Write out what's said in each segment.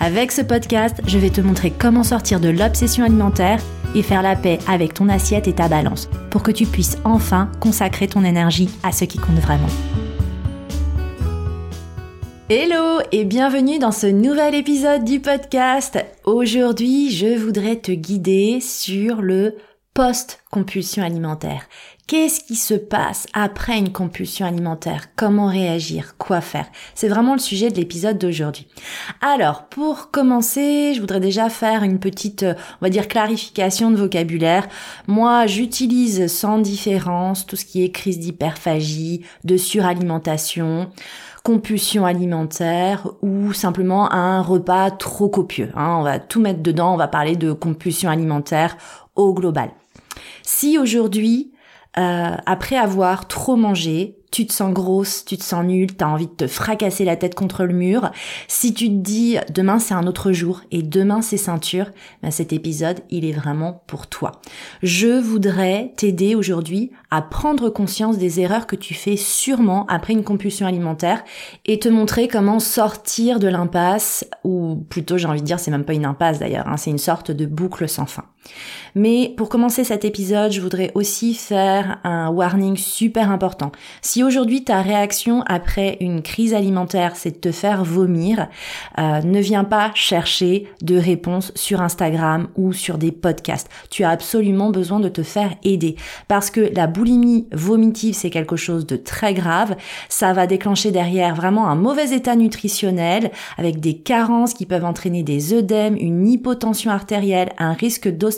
Avec ce podcast, je vais te montrer comment sortir de l'obsession alimentaire et faire la paix avec ton assiette et ta balance pour que tu puisses enfin consacrer ton énergie à ce qui compte vraiment. Hello et bienvenue dans ce nouvel épisode du podcast. Aujourd'hui, je voudrais te guider sur le post-compulsion alimentaire. Qu'est-ce qui se passe après une compulsion alimentaire? Comment réagir? Quoi faire? C'est vraiment le sujet de l'épisode d'aujourd'hui. Alors, pour commencer, je voudrais déjà faire une petite, on va dire, clarification de vocabulaire. Moi, j'utilise sans différence tout ce qui est crise d'hyperphagie, de suralimentation compulsion alimentaire ou simplement un repas trop copieux. Hein. On va tout mettre dedans, on va parler de compulsion alimentaire au global. Si aujourd'hui euh, après avoir trop mangé, tu te sens grosse, tu te sens nulle, t'as envie de te fracasser la tête contre le mur. Si tu te dis demain c'est un autre jour et demain c'est ceinture, ben cet épisode il est vraiment pour toi. Je voudrais t'aider aujourd'hui à prendre conscience des erreurs que tu fais sûrement après une compulsion alimentaire et te montrer comment sortir de l'impasse ou plutôt j'ai envie de dire c'est même pas une impasse d'ailleurs, hein, c'est une sorte de boucle sans fin. Mais pour commencer cet épisode, je voudrais aussi faire un warning super important. Si aujourd'hui ta réaction après une crise alimentaire, c'est de te faire vomir, euh, ne viens pas chercher de réponses sur Instagram ou sur des podcasts. Tu as absolument besoin de te faire aider parce que la boulimie vomitive, c'est quelque chose de très grave. Ça va déclencher derrière vraiment un mauvais état nutritionnel avec des carences qui peuvent entraîner des œdèmes, une hypotension artérielle, un risque d'ostéoporose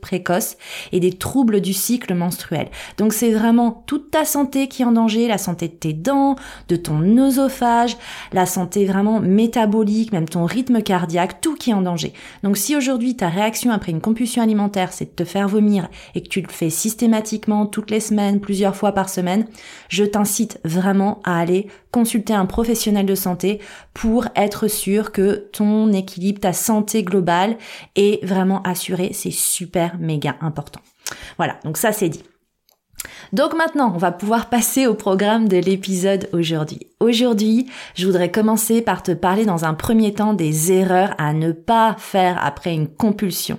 précoce et des troubles du cycle menstruel. Donc c'est vraiment toute ta santé qui est en danger, la santé de tes dents, de ton œsophage, la santé vraiment métabolique, même ton rythme cardiaque, tout qui est en danger. Donc si aujourd'hui ta réaction après une compulsion alimentaire c'est de te faire vomir et que tu le fais systématiquement toutes les semaines, plusieurs fois par semaine, je t'incite vraiment à aller consulter un professionnel de santé pour être sûr que ton équilibre, ta santé globale est vraiment assurée. C'est super méga important. Voilà, donc ça c'est dit. Donc maintenant, on va pouvoir passer au programme de l'épisode aujourd'hui. Aujourd'hui, je voudrais commencer par te parler dans un premier temps des erreurs à ne pas faire après une compulsion.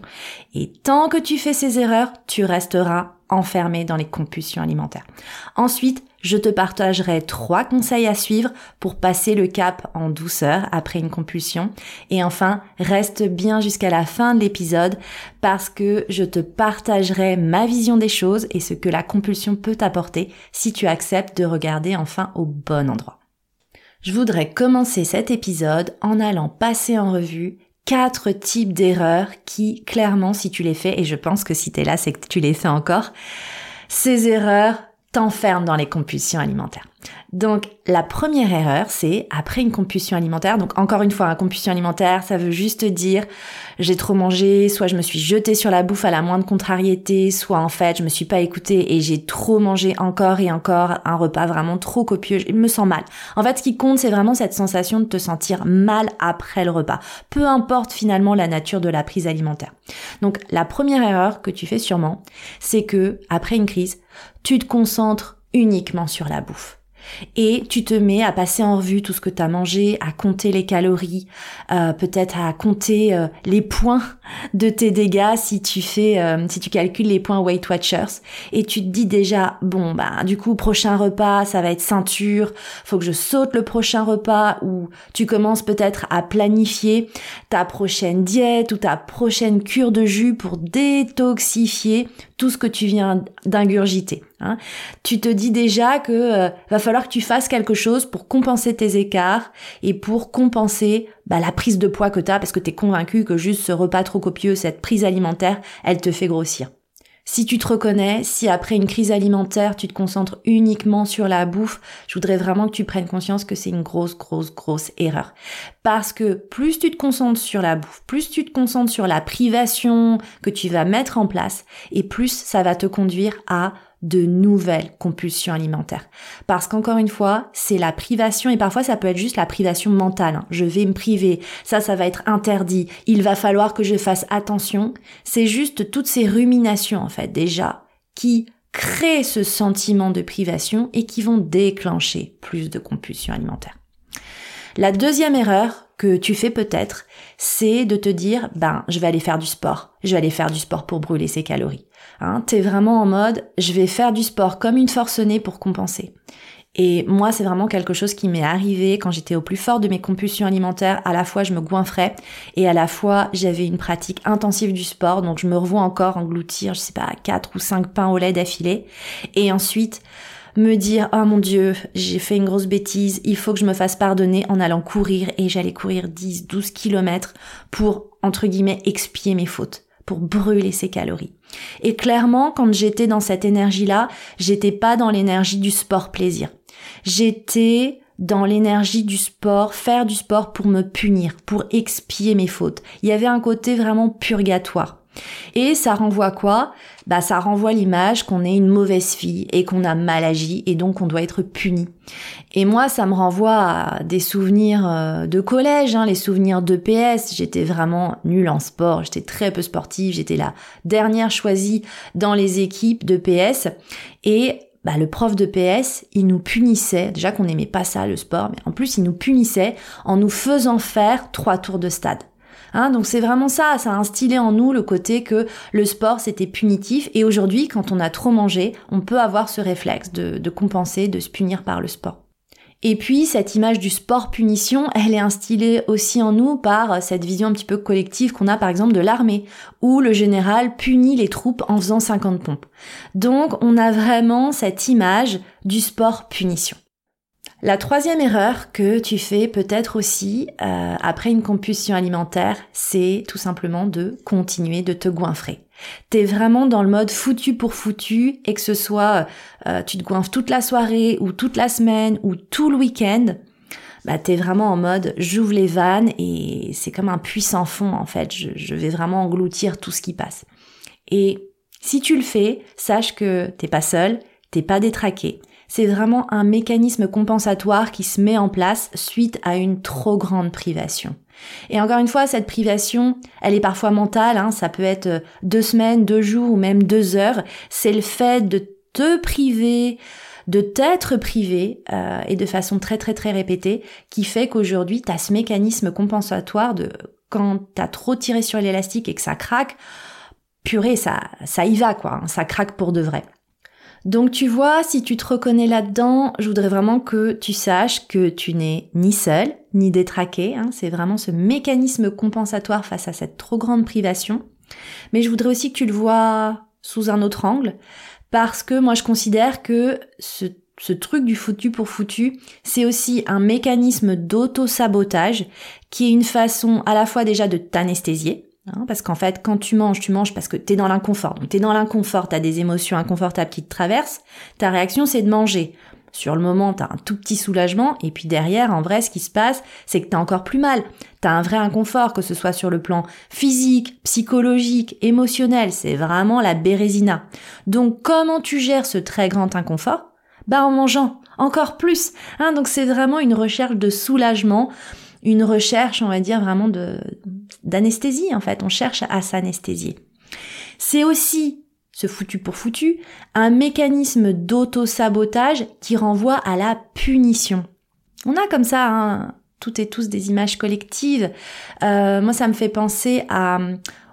Et tant que tu fais ces erreurs, tu resteras enfermé dans les compulsions alimentaires. Ensuite, je te partagerai trois conseils à suivre pour passer le cap en douceur après une compulsion. Et enfin, reste bien jusqu'à la fin de l'épisode parce que je te partagerai ma vision des choses et ce que la compulsion peut t'apporter si tu acceptes de regarder enfin au bon endroit. Je voudrais commencer cet épisode en allant passer en revue quatre types d'erreurs qui, clairement, si tu les fais, et je pense que si tu es là, c'est que tu les fais encore, ces erreurs t'enferment dans les compulsions alimentaires. Donc la première erreur, c'est après une compulsion alimentaire. Donc encore une fois, une compulsion alimentaire, ça veut juste dire j'ai trop mangé, soit je me suis jetée sur la bouffe à la moindre contrariété, soit en fait je me suis pas écoutée et j'ai trop mangé encore et encore un repas vraiment trop copieux. Je me sens mal. En fait, ce qui compte, c'est vraiment cette sensation de te sentir mal après le repas. Peu importe finalement la nature de la prise alimentaire. Donc la première erreur que tu fais sûrement, c'est que après une crise, tu te concentres uniquement sur la bouffe et tu te mets à passer en revue tout ce que tu as mangé, à compter les calories, euh, peut-être à compter euh, les points de tes dégâts si tu fais euh, si tu calcules les points Weight Watchers et tu te dis déjà bon bah du coup prochain repas ça va être ceinture, faut que je saute le prochain repas ou tu commences peut-être à planifier ta prochaine diète ou ta prochaine cure de jus pour détoxifier tout ce que tu viens d'ingurgiter. Hein. Tu te dis déjà que euh, va falloir que tu fasses quelque chose pour compenser tes écarts et pour compenser bah, la prise de poids que tu as parce que tu es convaincu que juste ce repas trop copieux, cette prise alimentaire, elle te fait grossir. Si tu te reconnais, si après une crise alimentaire, tu te concentres uniquement sur la bouffe, je voudrais vraiment que tu prennes conscience que c'est une grosse, grosse, grosse erreur. Parce que plus tu te concentres sur la bouffe, plus tu te concentres sur la privation que tu vas mettre en place, et plus ça va te conduire à de nouvelles compulsions alimentaires. Parce qu'encore une fois, c'est la privation et parfois ça peut être juste la privation mentale. Hein. Je vais me priver, ça, ça va être interdit, il va falloir que je fasse attention. C'est juste toutes ces ruminations en fait déjà qui créent ce sentiment de privation et qui vont déclencher plus de compulsions alimentaires. La deuxième erreur que tu fais peut-être, c'est de te dire, ben, je vais aller faire du sport. Je vais aller faire du sport pour brûler ces calories. Hein, T'es vraiment en mode, je vais faire du sport comme une forcenée pour compenser. Et moi, c'est vraiment quelque chose qui m'est arrivé quand j'étais au plus fort de mes compulsions alimentaires. À la fois, je me goinfrais et à la fois, j'avais une pratique intensive du sport. Donc, je me revois encore engloutir, je sais pas, quatre ou cinq pains au lait d'affilée. Et ensuite, me dire, oh mon dieu, j'ai fait une grosse bêtise, il faut que je me fasse pardonner en allant courir et j'allais courir 10, 12 kilomètres pour, entre guillemets, expier mes fautes pour brûler ses calories. Et clairement, quand j'étais dans cette énergie-là, j'étais pas dans l'énergie du sport plaisir. J'étais dans l'énergie du sport, faire du sport pour me punir, pour expier mes fautes. Il y avait un côté vraiment purgatoire. Et ça renvoie quoi? Bah ça renvoie l'image qu'on est une mauvaise fille et qu'on a mal agi et donc on doit être puni. Et moi ça me renvoie à des souvenirs euh, de collège, hein, les souvenirs de PS. J'étais vraiment nulle en sport, j'étais très peu sportive, j'étais la dernière choisie dans les équipes de PS et bah, le prof de PS, il nous punissait, déjà qu'on n'aimait pas ça, le sport, mais en plus il nous punissait en nous faisant faire trois tours de stade. Hein, donc c'est vraiment ça, ça a instillé en nous le côté que le sport c'était punitif et aujourd'hui quand on a trop mangé, on peut avoir ce réflexe de, de compenser, de se punir par le sport. Et puis cette image du sport punition, elle est instillée aussi en nous par cette vision un petit peu collective qu'on a par exemple de l'armée, où le général punit les troupes en faisant 50 pompes. Donc on a vraiment cette image du sport punition. La troisième erreur que tu fais peut-être aussi euh, après une compulsion alimentaire, c'est tout simplement de continuer de te goinfrer. T'es vraiment dans le mode foutu pour foutu et que ce soit euh, tu te goinfres toute la soirée ou toute la semaine ou tout le week-end, bah t'es vraiment en mode j'ouvre les vannes et c'est comme un puissant fond en fait. Je, je vais vraiment engloutir tout ce qui passe. Et si tu le fais, sache que t'es pas seul, t'es pas détraqué c'est vraiment un mécanisme compensatoire qui se met en place suite à une trop grande privation. Et encore une fois, cette privation, elle est parfois mentale, hein, ça peut être euh, deux semaines, deux jours ou même deux heures. C'est le fait de te priver, de t'être privé euh, et de façon très très très répétée qui fait qu'aujourd'hui, tu as ce mécanisme compensatoire de quand tu as trop tiré sur l'élastique et que ça craque, purée, ça, ça y va quoi, hein, ça craque pour de vrai. Donc tu vois, si tu te reconnais là-dedans, je voudrais vraiment que tu saches que tu n'es ni seul, ni détraqué. Hein. c'est vraiment ce mécanisme compensatoire face à cette trop grande privation. Mais je voudrais aussi que tu le vois sous un autre angle, parce que moi je considère que ce, ce truc du foutu pour foutu, c'est aussi un mécanisme d'auto-sabotage qui est une façon à la fois déjà de t'anesthésier, Hein, parce qu'en fait, quand tu manges, tu manges parce que t'es dans l'inconfort. Donc t'es dans l'inconfort, t'as des émotions inconfortables qui te traversent. Ta réaction, c'est de manger. Sur le moment, t'as un tout petit soulagement, et puis derrière, en vrai, ce qui se passe, c'est que t'as encore plus mal. T'as un vrai inconfort, que ce soit sur le plan physique, psychologique, émotionnel. C'est vraiment la bérésina. Donc, comment tu gères ce très grand inconfort? Bah, en mangeant encore plus. Hein, donc c'est vraiment une recherche de soulagement une recherche, on va dire, vraiment de, d'anesthésie, en fait. On cherche à s'anesthésier. C'est aussi, ce foutu pour foutu, un mécanisme d'auto-sabotage qui renvoie à la punition. On a comme ça, hein, toutes et tous des images collectives. Euh, moi, ça me fait penser à,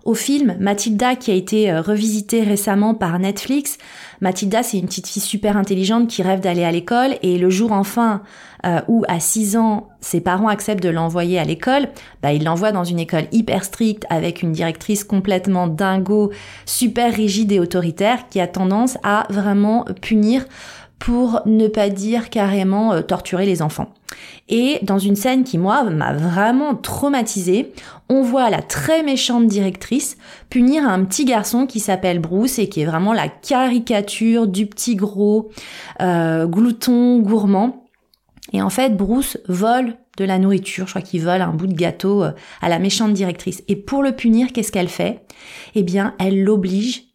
au film Mathilda qui a été euh, revisité récemment par Netflix. Mathilda, c'est une petite fille super intelligente qui rêve d'aller à l'école et le jour enfin euh, où à 6 ans, ses parents acceptent de l'envoyer à l'école, bah, il l'envoie dans une école hyper stricte avec une directrice complètement dingo, super rigide et autoritaire qui a tendance à vraiment punir pour ne pas dire carrément euh, torturer les enfants. Et dans une scène qui, moi, m'a vraiment traumatisée, on voit la très méchante directrice punir un petit garçon qui s'appelle Bruce et qui est vraiment la caricature du petit gros euh, glouton gourmand. Et en fait, Bruce vole de la nourriture, je crois qu'il vole un bout de gâteau euh, à la méchante directrice. Et pour le punir, qu'est-ce qu'elle fait? Eh bien, elle l'oblige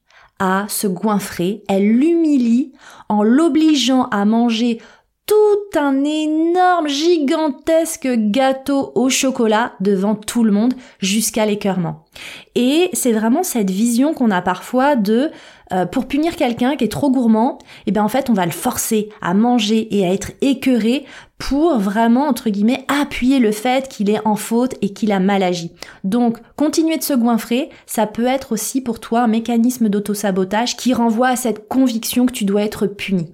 à se goinfrer, elle l'humilie en l'obligeant à manger tout un énorme, gigantesque gâteau au chocolat devant tout le monde jusqu'à l'écœurement. Et c'est vraiment cette vision qu'on a parfois de euh, pour punir quelqu'un qui est trop gourmand, et eh bien en fait on va le forcer à manger et à être écœuré pour vraiment entre guillemets appuyer le fait qu'il est en faute et qu'il a mal agi. Donc continuer de se goinfrer, ça peut être aussi pour toi un mécanisme d'autosabotage qui renvoie à cette conviction que tu dois être puni.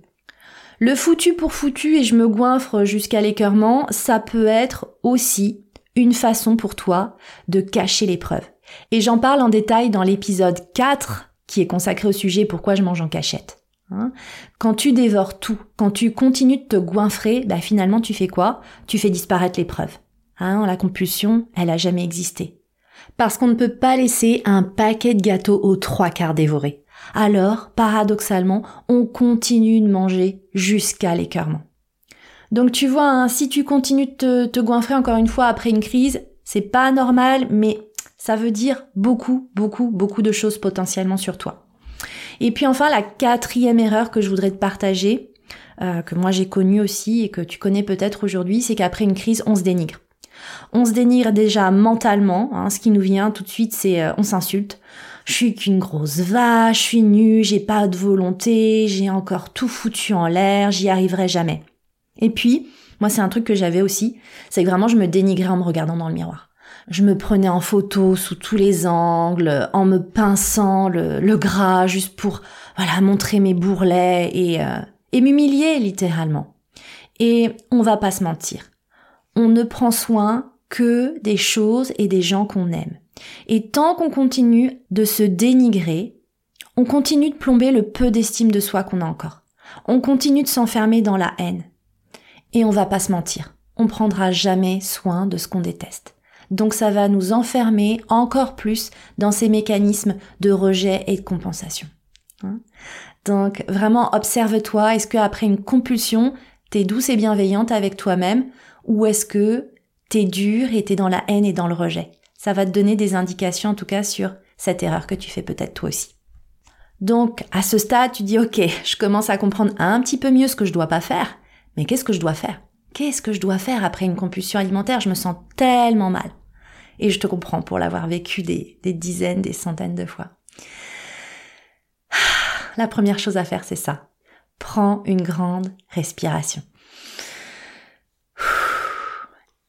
Le foutu pour foutu et je me goinfre jusqu'à l'écœurement, ça peut être aussi une façon pour toi de cacher l'épreuve. Et j'en parle en détail dans l'épisode 4 qui est consacré au sujet pourquoi je mange en cachette. Hein? quand tu dévores tout, quand tu continues de te goinfrer, bah finalement tu fais quoi? Tu fais disparaître l'épreuve. Hein, la compulsion, elle a jamais existé. Parce qu'on ne peut pas laisser un paquet de gâteaux aux trois quarts dévorés alors, paradoxalement, on continue de manger jusqu'à l'écœurement. Donc tu vois, hein, si tu continues de te, te goinfrer encore une fois après une crise, c'est pas normal, mais ça veut dire beaucoup, beaucoup, beaucoup de choses potentiellement sur toi. Et puis enfin, la quatrième erreur que je voudrais te partager, euh, que moi j'ai connue aussi et que tu connais peut-être aujourd'hui, c'est qu'après une crise, on se dénigre. On se dénigre déjà mentalement, hein, ce qui nous vient tout de suite, c'est euh, on s'insulte je suis qu'une grosse vache, je suis nue, j'ai pas de volonté, j'ai encore tout foutu en l'air, j'y arriverai jamais. Et puis, moi c'est un truc que j'avais aussi, c'est que vraiment je me dénigrais en me regardant dans le miroir. Je me prenais en photo sous tous les angles, en me pinçant le, gras juste pour voilà montrer mes bourrelets et, euh, et m'humilier littéralement. Et on va pas se mentir, on ne prend soin que des choses et des gens qu'on aime. Et tant qu'on continue de se dénigrer, on continue de plomber le peu d'estime de soi qu'on a encore. On continue de s'enfermer dans la haine. Et on va pas se mentir. On prendra jamais soin de ce qu'on déteste. Donc ça va nous enfermer encore plus dans ces mécanismes de rejet et de compensation. Hein Donc vraiment observe-toi, est-ce que après une compulsion, t'es douce et bienveillante avec toi-même ou est-ce que t'es dur et t'es dans la haine et dans le rejet? Ça va te donner des indications en tout cas sur cette erreur que tu fais peut-être toi aussi. Donc, à ce stade, tu dis, OK, je commence à comprendre un petit peu mieux ce que je dois pas faire, mais qu'est-ce que je dois faire? Qu'est-ce que je dois faire après une compulsion alimentaire? Je me sens tellement mal. Et je te comprends pour l'avoir vécu des, des dizaines, des centaines de fois. La première chose à faire, c'est ça. Prends une grande respiration.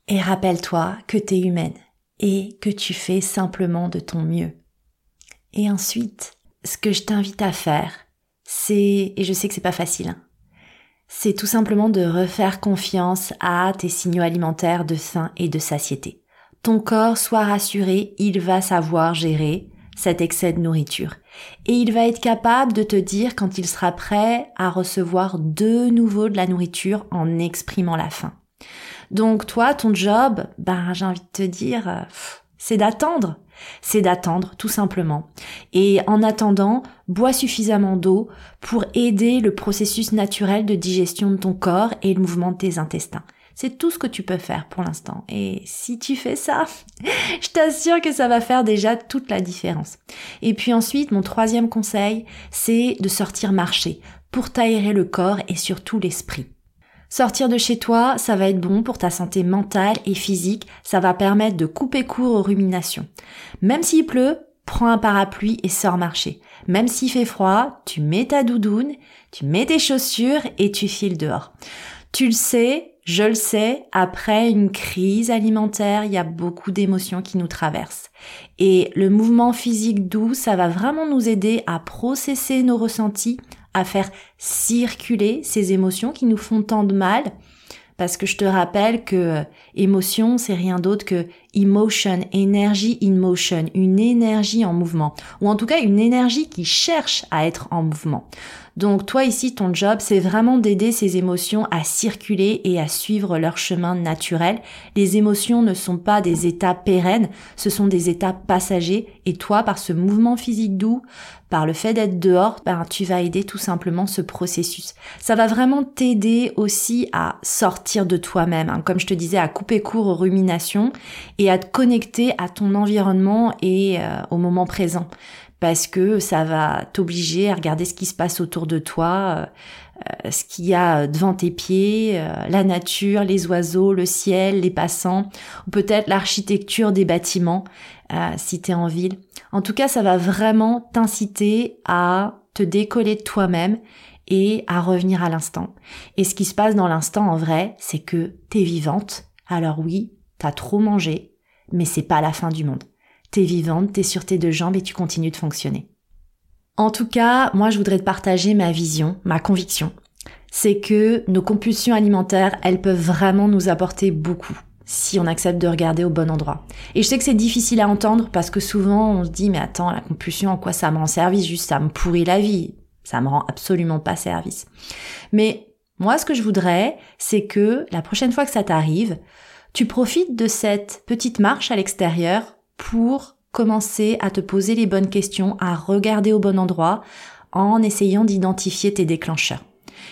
Et rappelle-toi que tu es humaine et que tu fais simplement de ton mieux. Et ensuite, ce que je t'invite à faire, c'est, et je sais que c'est pas facile, hein, c'est tout simplement de refaire confiance à tes signaux alimentaires de faim et de satiété. Ton corps soit rassuré, il va savoir gérer cet excès de nourriture. Et il va être capable de te dire quand il sera prêt à recevoir de nouveau de la nourriture en exprimant la faim. Donc toi, ton job, ben j'ai envie de te dire, euh, c'est d'attendre. C'est d'attendre, tout simplement. Et en attendant, bois suffisamment d'eau pour aider le processus naturel de digestion de ton corps et le mouvement de tes intestins. C'est tout ce que tu peux faire pour l'instant. Et si tu fais ça, je t'assure que ça va faire déjà toute la différence. Et puis ensuite, mon troisième conseil, c'est de sortir marcher pour t'aérer le corps et surtout l'esprit. Sortir de chez toi, ça va être bon pour ta santé mentale et physique, ça va permettre de couper court aux ruminations. Même s'il pleut, prends un parapluie et sors marcher. Même s'il fait froid, tu mets ta doudoune, tu mets tes chaussures et tu files dehors. Tu le sais, je le sais, après une crise alimentaire, il y a beaucoup d'émotions qui nous traversent. Et le mouvement physique doux, ça va vraiment nous aider à processer nos ressentis, à faire circuler ces émotions qui nous font tant de mal. Parce que je te rappelle que euh, émotion, c'est rien d'autre que emotion, énergie in motion, une énergie en mouvement. Ou en tout cas, une énergie qui cherche à être en mouvement. Donc toi ici, ton job, c'est vraiment d'aider ces émotions à circuler et à suivre leur chemin naturel. Les émotions ne sont pas des états pérennes, ce sont des états passagers. Et toi, par ce mouvement physique doux, par le fait d'être dehors, ben, tu vas aider tout simplement ce processus. Ça va vraiment t'aider aussi à sortir de toi-même, hein. comme je te disais, à couper court aux ruminations et à te connecter à ton environnement et euh, au moment présent parce que ça va t'obliger à regarder ce qui se passe autour de toi, euh, ce qu'il y a devant tes pieds, euh, la nature, les oiseaux, le ciel, les passants, ou peut-être l'architecture des bâtiments euh, si tu es en ville. En tout cas, ça va vraiment t'inciter à te décoller de toi-même et à revenir à l'instant. Et ce qui se passe dans l'instant en vrai, c'est que t'es vivante. Alors oui, t'as trop mangé, mais c'est pas la fin du monde t'es vivante, t'es sur tes deux jambes et tu continues de fonctionner. En tout cas, moi je voudrais te partager ma vision, ma conviction. C'est que nos compulsions alimentaires, elles peuvent vraiment nous apporter beaucoup si on accepte de regarder au bon endroit. Et je sais que c'est difficile à entendre parce que souvent on se dit mais attends, la compulsion, en quoi ça me rend service? Juste ça me pourrit la vie. Ça me rend absolument pas service. Mais moi ce que je voudrais, c'est que la prochaine fois que ça t'arrive, tu profites de cette petite marche à l'extérieur pour commencer à te poser les bonnes questions, à regarder au bon endroit en essayant d'identifier tes déclencheurs.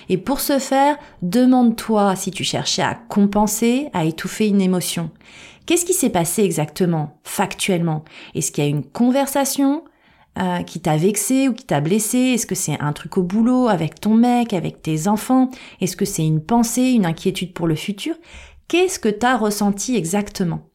Et pour ce faire, demande-toi si tu cherchais à compenser, à étouffer une émotion. Qu'est-ce qui s'est passé exactement, factuellement? Est-ce qu'il y a une conversation euh, qui t'a vexé ou qui t'a blessé? Est-ce que c'est un truc au boulot, avec ton mec, avec tes enfants? Est-ce que c'est une pensée, une inquiétude pour le futur? Qu'est-ce que t'as ressenti exactement?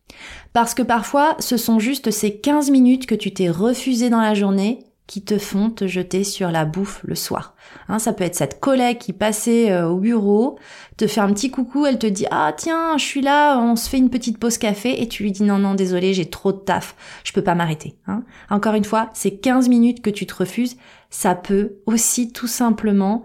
Parce que parfois, ce sont juste ces 15 minutes que tu t'es refusé dans la journée qui te font te jeter sur la bouffe le soir. Hein, ça peut être cette collègue qui passait euh, au bureau, te fait un petit coucou, elle te dit ah tiens je suis là, on se fait une petite pause café et tu lui dis non non désolé j'ai trop de taf, je peux pas m'arrêter. Hein. Encore une fois, ces 15 minutes que tu te refuses, ça peut aussi tout simplement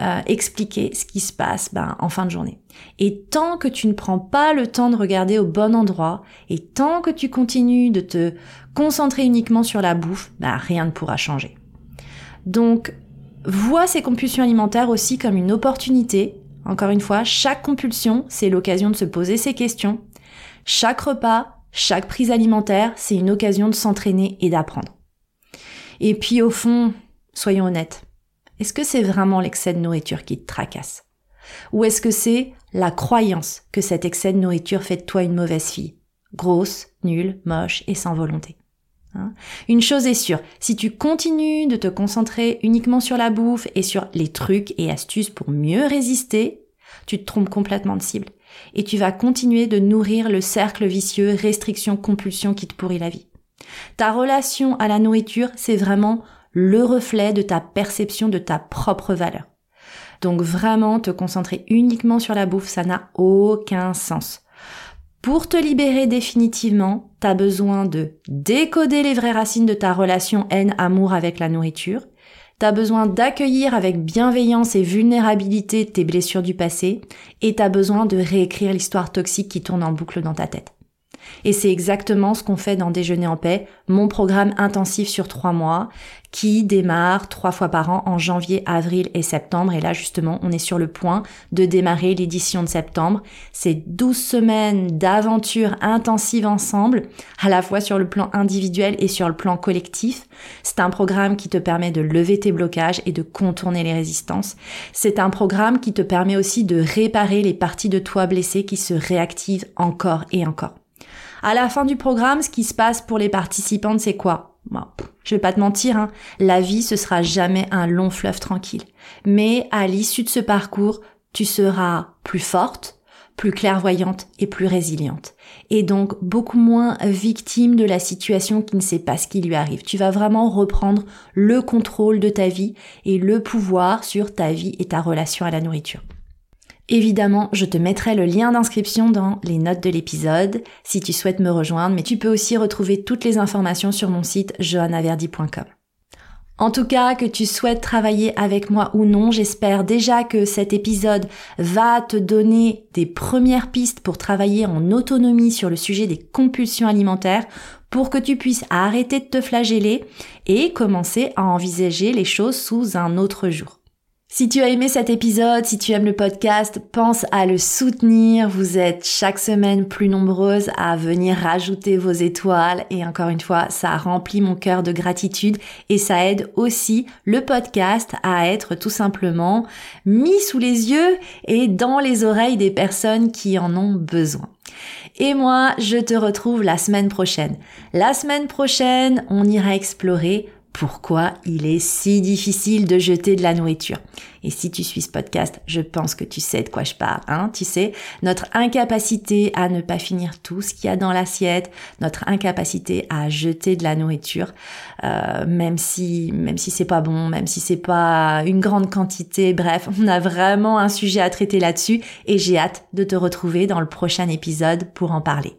euh, expliquer ce qui se passe ben, en fin de journée. Et tant que tu ne prends pas le temps de regarder au bon endroit, et tant que tu continues de te concentrer uniquement sur la bouffe, ben, rien ne pourra changer. Donc, vois ces compulsions alimentaires aussi comme une opportunité. Encore une fois, chaque compulsion, c'est l'occasion de se poser ces questions. Chaque repas, chaque prise alimentaire, c'est une occasion de s'entraîner et d'apprendre. Et puis au fond, soyons honnêtes, est-ce que c'est vraiment l'excès de nourriture qui te tracasse? Ou est-ce que c'est la croyance que cet excès de nourriture fait de toi une mauvaise fille? Grosse, nulle, moche et sans volonté. Hein? Une chose est sûre, si tu continues de te concentrer uniquement sur la bouffe et sur les trucs et astuces pour mieux résister, tu te trompes complètement de cible. Et tu vas continuer de nourrir le cercle vicieux restriction-compulsion qui te pourrit la vie. Ta relation à la nourriture, c'est vraiment le reflet de ta perception de ta propre valeur. Donc vraiment, te concentrer uniquement sur la bouffe, ça n'a aucun sens. Pour te libérer définitivement, t'as besoin de décoder les vraies racines de ta relation haine-amour avec la nourriture. T'as besoin d'accueillir avec bienveillance et vulnérabilité tes blessures du passé. Et t'as besoin de réécrire l'histoire toxique qui tourne en boucle dans ta tête. Et c'est exactement ce qu'on fait dans Déjeuner en paix, mon programme intensif sur trois mois, qui démarre trois fois par an en janvier, avril et septembre. Et là, justement, on est sur le point de démarrer l'édition de septembre. C'est 12 semaines d'aventure intensive ensemble, à la fois sur le plan individuel et sur le plan collectif. C'est un programme qui te permet de lever tes blocages et de contourner les résistances. C'est un programme qui te permet aussi de réparer les parties de toi blessées qui se réactivent encore et encore. À la fin du programme, ce qui se passe pour les participantes, c'est quoi? Je vais pas te mentir, hein, la vie, ce sera jamais un long fleuve tranquille. Mais à l'issue de ce parcours, tu seras plus forte, plus clairvoyante et plus résiliente. Et donc beaucoup moins victime de la situation qui ne sait pas ce qui lui arrive. Tu vas vraiment reprendre le contrôle de ta vie et le pouvoir sur ta vie et ta relation à la nourriture. Évidemment, je te mettrai le lien d'inscription dans les notes de l'épisode si tu souhaites me rejoindre, mais tu peux aussi retrouver toutes les informations sur mon site johannaverdi.com. En tout cas, que tu souhaites travailler avec moi ou non, j'espère déjà que cet épisode va te donner des premières pistes pour travailler en autonomie sur le sujet des compulsions alimentaires pour que tu puisses arrêter de te flageller et commencer à envisager les choses sous un autre jour. Si tu as aimé cet épisode, si tu aimes le podcast, pense à le soutenir. Vous êtes chaque semaine plus nombreuses à venir rajouter vos étoiles et encore une fois, ça remplit mon cœur de gratitude et ça aide aussi le podcast à être tout simplement mis sous les yeux et dans les oreilles des personnes qui en ont besoin. Et moi, je te retrouve la semaine prochaine. La semaine prochaine, on ira explorer pourquoi il est si difficile de jeter de la nourriture. Et si tu suis ce podcast, je pense que tu sais de quoi je parle. Hein tu sais, notre incapacité à ne pas finir tout ce qu'il y a dans l'assiette, notre incapacité à jeter de la nourriture, euh, même si même si c'est pas bon, même si c'est pas une grande quantité. Bref, on a vraiment un sujet à traiter là-dessus et j'ai hâte de te retrouver dans le prochain épisode pour en parler.